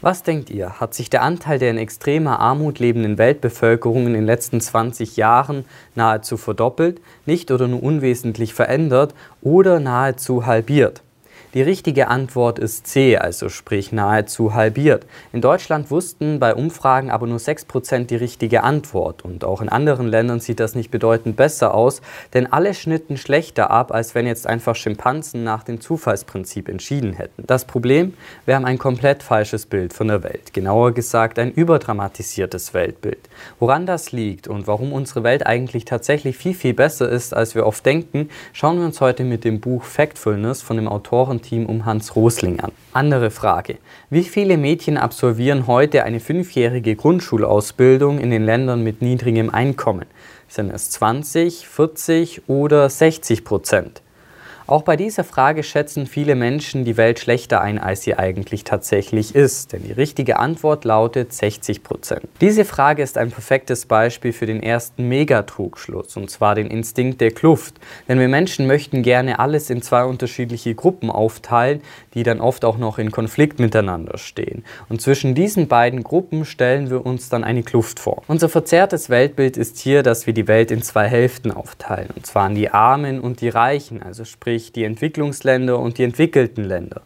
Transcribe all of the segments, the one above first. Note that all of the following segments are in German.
Was denkt ihr? Hat sich der Anteil der in extremer Armut lebenden Weltbevölkerung in den letzten 20 Jahren nahezu verdoppelt, nicht oder nur unwesentlich verändert oder nahezu halbiert? Die richtige Antwort ist C, also sprich nahezu halbiert. In Deutschland wussten bei Umfragen aber nur 6% die richtige Antwort und auch in anderen Ländern sieht das nicht bedeutend besser aus, denn alle schnitten schlechter ab, als wenn jetzt einfach Schimpansen nach dem Zufallsprinzip entschieden hätten. Das Problem, wir haben ein komplett falsches Bild von der Welt, genauer gesagt ein überdramatisiertes Weltbild. Woran das liegt und warum unsere Welt eigentlich tatsächlich viel, viel besser ist, als wir oft denken, schauen wir uns heute mit dem Buch Factfulness von dem Autoren Team um Hans Rosling an. Andere Frage. Wie viele Mädchen absolvieren heute eine fünfjährige Grundschulausbildung in den Ländern mit niedrigem Einkommen? Sind es 20, 40 oder 60 Prozent? Auch bei dieser Frage schätzen viele Menschen die Welt schlechter ein, als sie eigentlich tatsächlich ist, denn die richtige Antwort lautet 60 Prozent. Diese Frage ist ein perfektes Beispiel für den ersten Megatrugschluss, und zwar den Instinkt der Kluft. Denn wir Menschen möchten gerne alles in zwei unterschiedliche Gruppen aufteilen, die dann oft auch noch in Konflikt miteinander stehen. Und zwischen diesen beiden Gruppen stellen wir uns dann eine Kluft vor. Unser verzerrtes Weltbild ist hier, dass wir die Welt in zwei Hälften aufteilen, und zwar in die Armen und die Reichen, also sprich nämlich die Entwicklungsländer und die entwickelten Länder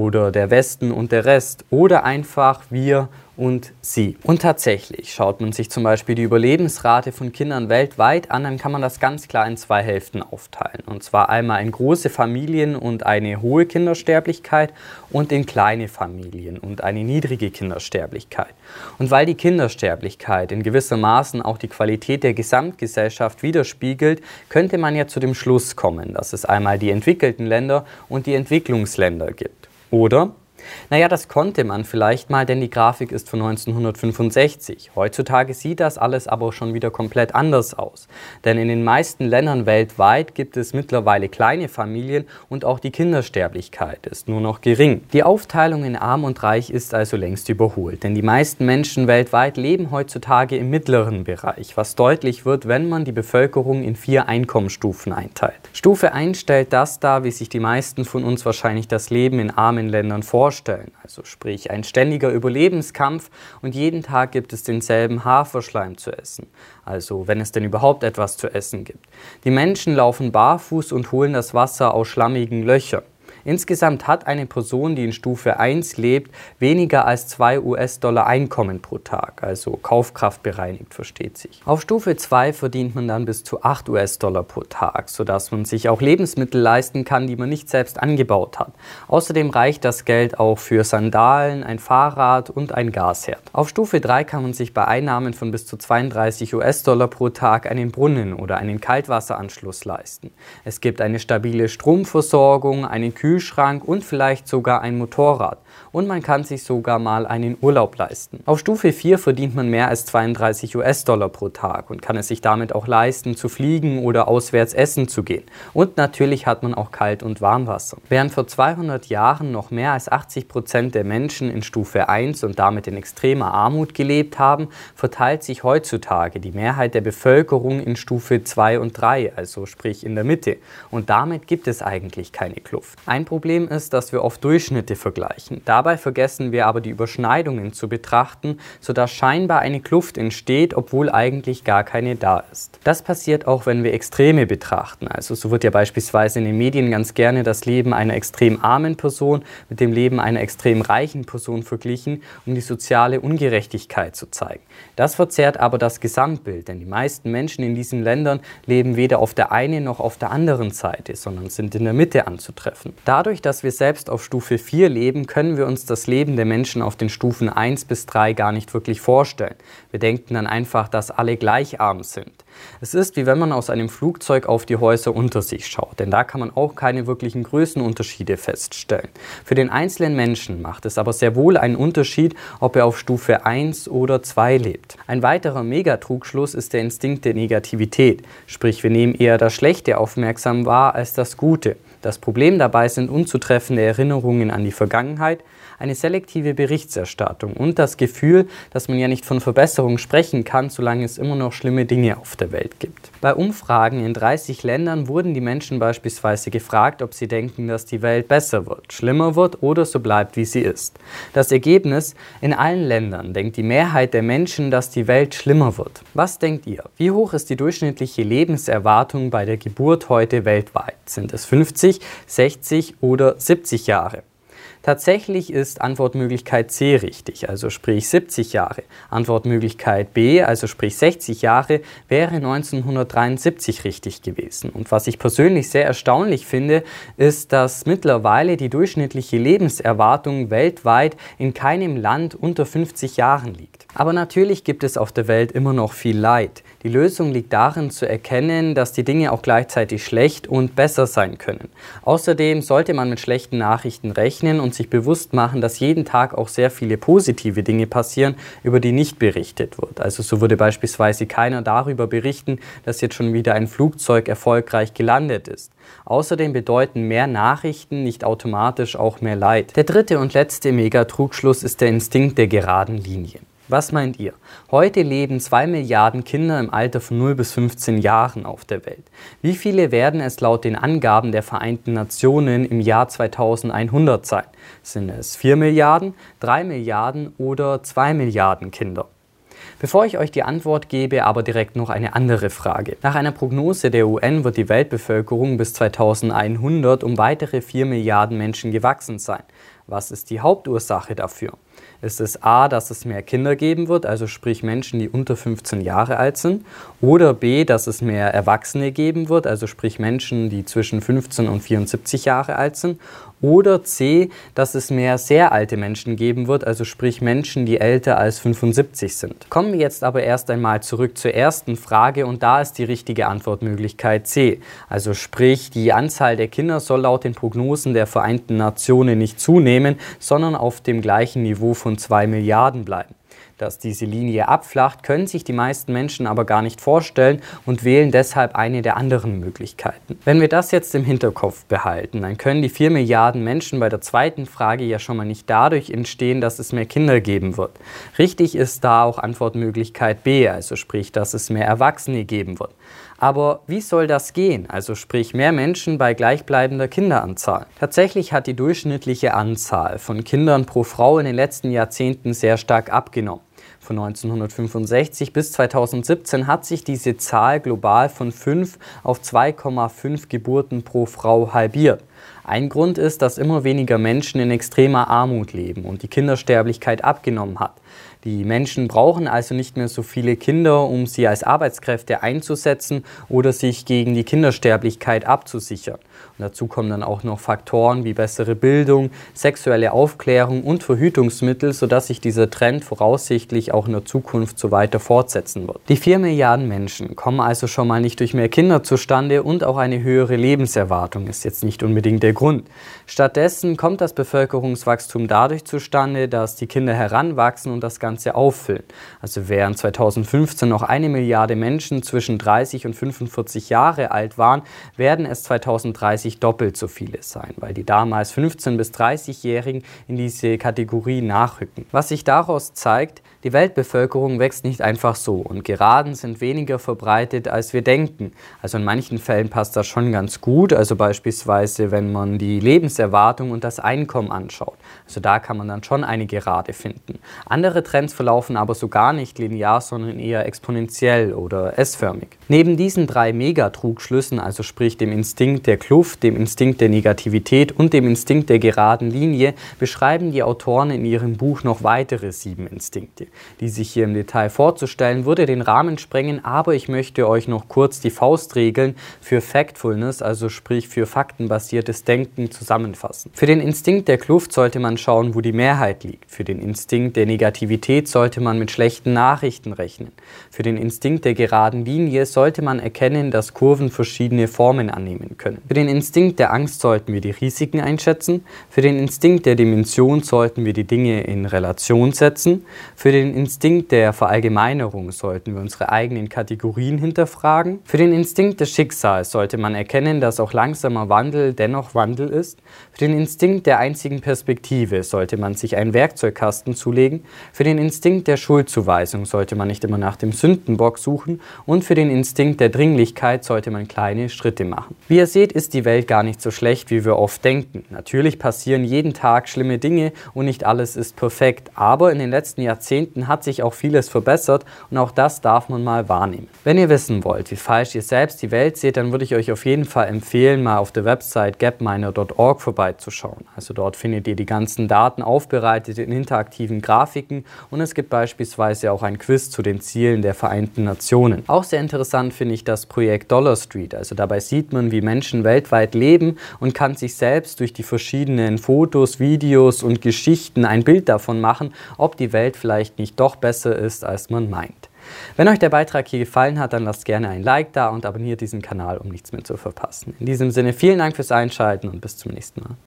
oder der Westen und der Rest oder einfach wir und sie. Und tatsächlich, schaut man sich zum Beispiel die Überlebensrate von Kindern weltweit an, dann kann man das ganz klar in zwei Hälften aufteilen. Und zwar einmal in große Familien und eine hohe Kindersterblichkeit und in kleine Familien und eine niedrige Kindersterblichkeit. Und weil die Kindersterblichkeit in gewisser Maßen auch die Qualität der Gesamtgesellschaft widerspiegelt, könnte man ja zu dem Schluss kommen, dass es einmal die entwickelten Länder und die Entwicklungsländer gibt. Oder naja, das konnte man vielleicht mal, denn die Grafik ist von 1965. Heutzutage sieht das alles aber schon wieder komplett anders aus. Denn in den meisten Ländern weltweit gibt es mittlerweile kleine Familien und auch die Kindersterblichkeit ist nur noch gering. Die Aufteilung in arm und reich ist also längst überholt, denn die meisten Menschen weltweit leben heutzutage im mittleren Bereich, was deutlich wird, wenn man die Bevölkerung in vier Einkommensstufen einteilt. Stufe 1 stellt das dar, wie sich die meisten von uns wahrscheinlich das Leben in armen Ländern vorstellen vorstellen. Also sprich ein ständiger Überlebenskampf und jeden Tag gibt es denselben Haferschleim zu essen. Also wenn es denn überhaupt etwas zu essen gibt. Die Menschen laufen barfuß und holen das Wasser aus schlammigen Löchern. Insgesamt hat eine Person, die in Stufe 1 lebt, weniger als 2 US-Dollar Einkommen pro Tag, also Kaufkraft bereinigt, versteht sich. Auf Stufe 2 verdient man dann bis zu 8 US-Dollar pro Tag, sodass man sich auch Lebensmittel leisten kann, die man nicht selbst angebaut hat. Außerdem reicht das Geld auch für Sandalen, ein Fahrrad und ein Gasherd. Auf Stufe 3 kann man sich bei Einnahmen von bis zu 32 US-Dollar pro Tag einen Brunnen oder einen Kaltwasseranschluss leisten. Es gibt eine stabile Stromversorgung, einen Kühl Kühlschrank und vielleicht sogar ein Motorrad. Und man kann sich sogar mal einen Urlaub leisten. Auf Stufe 4 verdient man mehr als 32 US-Dollar pro Tag und kann es sich damit auch leisten, zu fliegen oder auswärts essen zu gehen. Und natürlich hat man auch Kalt- und Warmwasser. Während vor 200 Jahren noch mehr als 80 Prozent der Menschen in Stufe 1 und damit in extremer Armut gelebt haben, verteilt sich heutzutage die Mehrheit der Bevölkerung in Stufe 2 und 3, also sprich in der Mitte. Und damit gibt es eigentlich keine Kluft. Ein ein Problem ist, dass wir oft Durchschnitte vergleichen. Dabei vergessen wir aber die Überschneidungen zu betrachten, sodass scheinbar eine Kluft entsteht, obwohl eigentlich gar keine da ist. Das passiert auch, wenn wir Extreme betrachten. Also so wird ja beispielsweise in den Medien ganz gerne das Leben einer extrem armen Person mit dem Leben einer extrem reichen Person verglichen, um die soziale Ungerechtigkeit zu zeigen. Das verzerrt aber das Gesamtbild, denn die meisten Menschen in diesen Ländern leben weder auf der einen noch auf der anderen Seite, sondern sind in der Mitte anzutreffen. Dadurch, dass wir selbst auf Stufe 4 leben, können wir uns das Leben der Menschen auf den Stufen 1 bis 3 gar nicht wirklich vorstellen. Wir denken dann einfach, dass alle gleich arm sind. Es ist wie wenn man aus einem Flugzeug auf die Häuser unter sich schaut, denn da kann man auch keine wirklichen Größenunterschiede feststellen. Für den einzelnen Menschen macht es aber sehr wohl einen Unterschied, ob er auf Stufe 1 oder 2 lebt. Ein weiterer Megatrugschluss ist der Instinkt der Negativität, sprich wir nehmen eher das Schlechte aufmerksam wahr als das Gute. Das Problem dabei sind unzutreffende Erinnerungen an die Vergangenheit, eine selektive Berichterstattung und das Gefühl, dass man ja nicht von Verbesserung sprechen kann, solange es immer noch schlimme Dinge auf der Welt gibt. Bei Umfragen in 30 Ländern wurden die Menschen beispielsweise gefragt, ob sie denken, dass die Welt besser wird, schlimmer wird oder so bleibt, wie sie ist. Das Ergebnis, in allen Ländern denkt die Mehrheit der Menschen, dass die Welt schlimmer wird. Was denkt ihr? Wie hoch ist die durchschnittliche Lebenserwartung bei der Geburt heute weltweit? Sind es 50, 60 oder 70 Jahre? Tatsächlich ist Antwortmöglichkeit C richtig, also sprich 70 Jahre. Antwortmöglichkeit B, also sprich 60 Jahre, wäre 1973 richtig gewesen. Und was ich persönlich sehr erstaunlich finde, ist, dass mittlerweile die durchschnittliche Lebenserwartung weltweit in keinem Land unter 50 Jahren liegt. Aber natürlich gibt es auf der Welt immer noch viel Leid. Die Lösung liegt darin zu erkennen, dass die Dinge auch gleichzeitig schlecht und besser sein können. Außerdem sollte man mit schlechten Nachrichten rechnen und sich bewusst machen, dass jeden Tag auch sehr viele positive Dinge passieren, über die nicht berichtet wird. Also so würde beispielsweise keiner darüber berichten, dass jetzt schon wieder ein Flugzeug erfolgreich gelandet ist. Außerdem bedeuten mehr Nachrichten nicht automatisch auch mehr Leid. Der dritte und letzte Megatrugschluss ist der Instinkt der geraden Linien. Was meint ihr? Heute leben 2 Milliarden Kinder im Alter von 0 bis 15 Jahren auf der Welt. Wie viele werden es laut den Angaben der Vereinten Nationen im Jahr 2100 sein? Sind es 4 Milliarden, 3 Milliarden oder 2 Milliarden Kinder? Bevor ich euch die Antwort gebe, aber direkt noch eine andere Frage. Nach einer Prognose der UN wird die Weltbevölkerung bis 2100 um weitere 4 Milliarden Menschen gewachsen sein. Was ist die Hauptursache dafür? Ist es A, dass es mehr Kinder geben wird, also sprich Menschen, die unter 15 Jahre alt sind, oder B, dass es mehr Erwachsene geben wird, also sprich Menschen, die zwischen 15 und 74 Jahre alt sind, oder C, dass es mehr sehr alte Menschen geben wird, also sprich Menschen, die älter als 75 sind. Kommen wir jetzt aber erst einmal zurück zur ersten Frage und da ist die richtige Antwortmöglichkeit C. Also sprich, die Anzahl der Kinder soll laut den Prognosen der Vereinten Nationen nicht zunehmen, sondern auf dem gleichen Niveau von 2 Milliarden bleiben. Dass diese Linie abflacht, können sich die meisten Menschen aber gar nicht vorstellen und wählen deshalb eine der anderen Möglichkeiten. Wenn wir das jetzt im Hinterkopf behalten, dann können die 4 Milliarden Menschen bei der zweiten Frage ja schon mal nicht dadurch entstehen, dass es mehr Kinder geben wird. Richtig ist da auch Antwortmöglichkeit B, also sprich, dass es mehr Erwachsene geben wird. Aber wie soll das gehen? Also sprich mehr Menschen bei gleichbleibender Kinderanzahl. Tatsächlich hat die durchschnittliche Anzahl von Kindern pro Frau in den letzten Jahrzehnten sehr stark abgenommen. Von 1965 bis 2017 hat sich diese Zahl global von 5 auf 2,5 Geburten pro Frau halbiert. Ein Grund ist, dass immer weniger Menschen in extremer Armut leben und die Kindersterblichkeit abgenommen hat. Die Menschen brauchen also nicht mehr so viele Kinder, um sie als Arbeitskräfte einzusetzen oder sich gegen die Kindersterblichkeit abzusichern. Und dazu kommen dann auch noch Faktoren wie bessere Bildung, sexuelle Aufklärung und Verhütungsmittel, sodass sich dieser Trend voraussichtlich auch in der Zukunft so weiter fortsetzen wird. Die 4 Milliarden Menschen kommen also schon mal nicht durch mehr Kinder zustande und auch eine höhere Lebenserwartung ist jetzt nicht unbedingt der Grund. Stattdessen kommt das Bevölkerungswachstum dadurch zustande, dass die Kinder heranwachsen und das Ganze Ganze auffüllen. Also während 2015 noch eine Milliarde Menschen zwischen 30 und 45 Jahre alt waren, werden es 2030 doppelt so viele sein, weil die damals 15- bis 30-Jährigen in diese Kategorie nachrücken. Was sich daraus zeigt, die Weltbevölkerung wächst nicht einfach so und Geraden sind weniger verbreitet, als wir denken. Also in manchen Fällen passt das schon ganz gut, also beispielsweise wenn man die Lebenserwartung und das Einkommen anschaut. Also da kann man dann schon eine Gerade finden. Andere Trends verlaufen aber so gar nicht linear, sondern eher exponentiell oder S-förmig. Neben diesen drei Megatrugschlüssen, also sprich dem Instinkt der Kluft, dem Instinkt der Negativität und dem Instinkt der geraden Linie, beschreiben die Autoren in ihrem Buch noch weitere sieben Instinkte die sich hier im Detail vorzustellen, würde den Rahmen sprengen, aber ich möchte euch noch kurz die Faustregeln für Factfulness, also sprich für faktenbasiertes Denken, zusammenfassen. Für den Instinkt der Kluft sollte man schauen, wo die Mehrheit liegt. Für den Instinkt der Negativität sollte man mit schlechten Nachrichten rechnen. Für den Instinkt der geraden Linie sollte sollte man erkennen, dass Kurven verschiedene Formen annehmen können. Für den Instinkt der Angst sollten wir die Risiken einschätzen, für den Instinkt der Dimension sollten wir die Dinge in Relation setzen, für den Instinkt der Verallgemeinerung sollten wir unsere eigenen Kategorien hinterfragen, für den Instinkt des Schicksals sollte man erkennen, dass auch langsamer Wandel dennoch Wandel ist, für den Instinkt der einzigen Perspektive sollte man sich einen Werkzeugkasten zulegen, für den Instinkt der Schuldzuweisung sollte man nicht immer nach dem Sündenbock suchen. Und für den Instinkt der Dringlichkeit sollte man kleine Schritte machen. Wie ihr seht, ist die Welt gar nicht so schlecht, wie wir oft denken. Natürlich passieren jeden Tag schlimme Dinge und nicht alles ist perfekt, aber in den letzten Jahrzehnten hat sich auch vieles verbessert und auch das darf man mal wahrnehmen. Wenn ihr wissen wollt, wie falsch ihr selbst die Welt seht, dann würde ich euch auf jeden Fall empfehlen, mal auf der Website gapminer.org vorbeizuschauen. Also dort findet ihr die ganzen Daten aufbereitet in interaktiven Grafiken und es gibt beispielsweise auch ein Quiz zu den Zielen der Vereinten Nationen. Auch sehr interessant finde ich das Projekt Dollar Street. Also dabei sieht man, wie Menschen weltweit leben und kann sich selbst durch die verschiedenen Fotos, Videos und Geschichten ein Bild davon machen, ob die Welt vielleicht nicht doch besser ist, als man meint. Wenn euch der Beitrag hier gefallen hat, dann lasst gerne ein Like da und abonniert diesen Kanal, um nichts mehr zu verpassen. In diesem Sinne vielen Dank fürs Einschalten und bis zum nächsten Mal.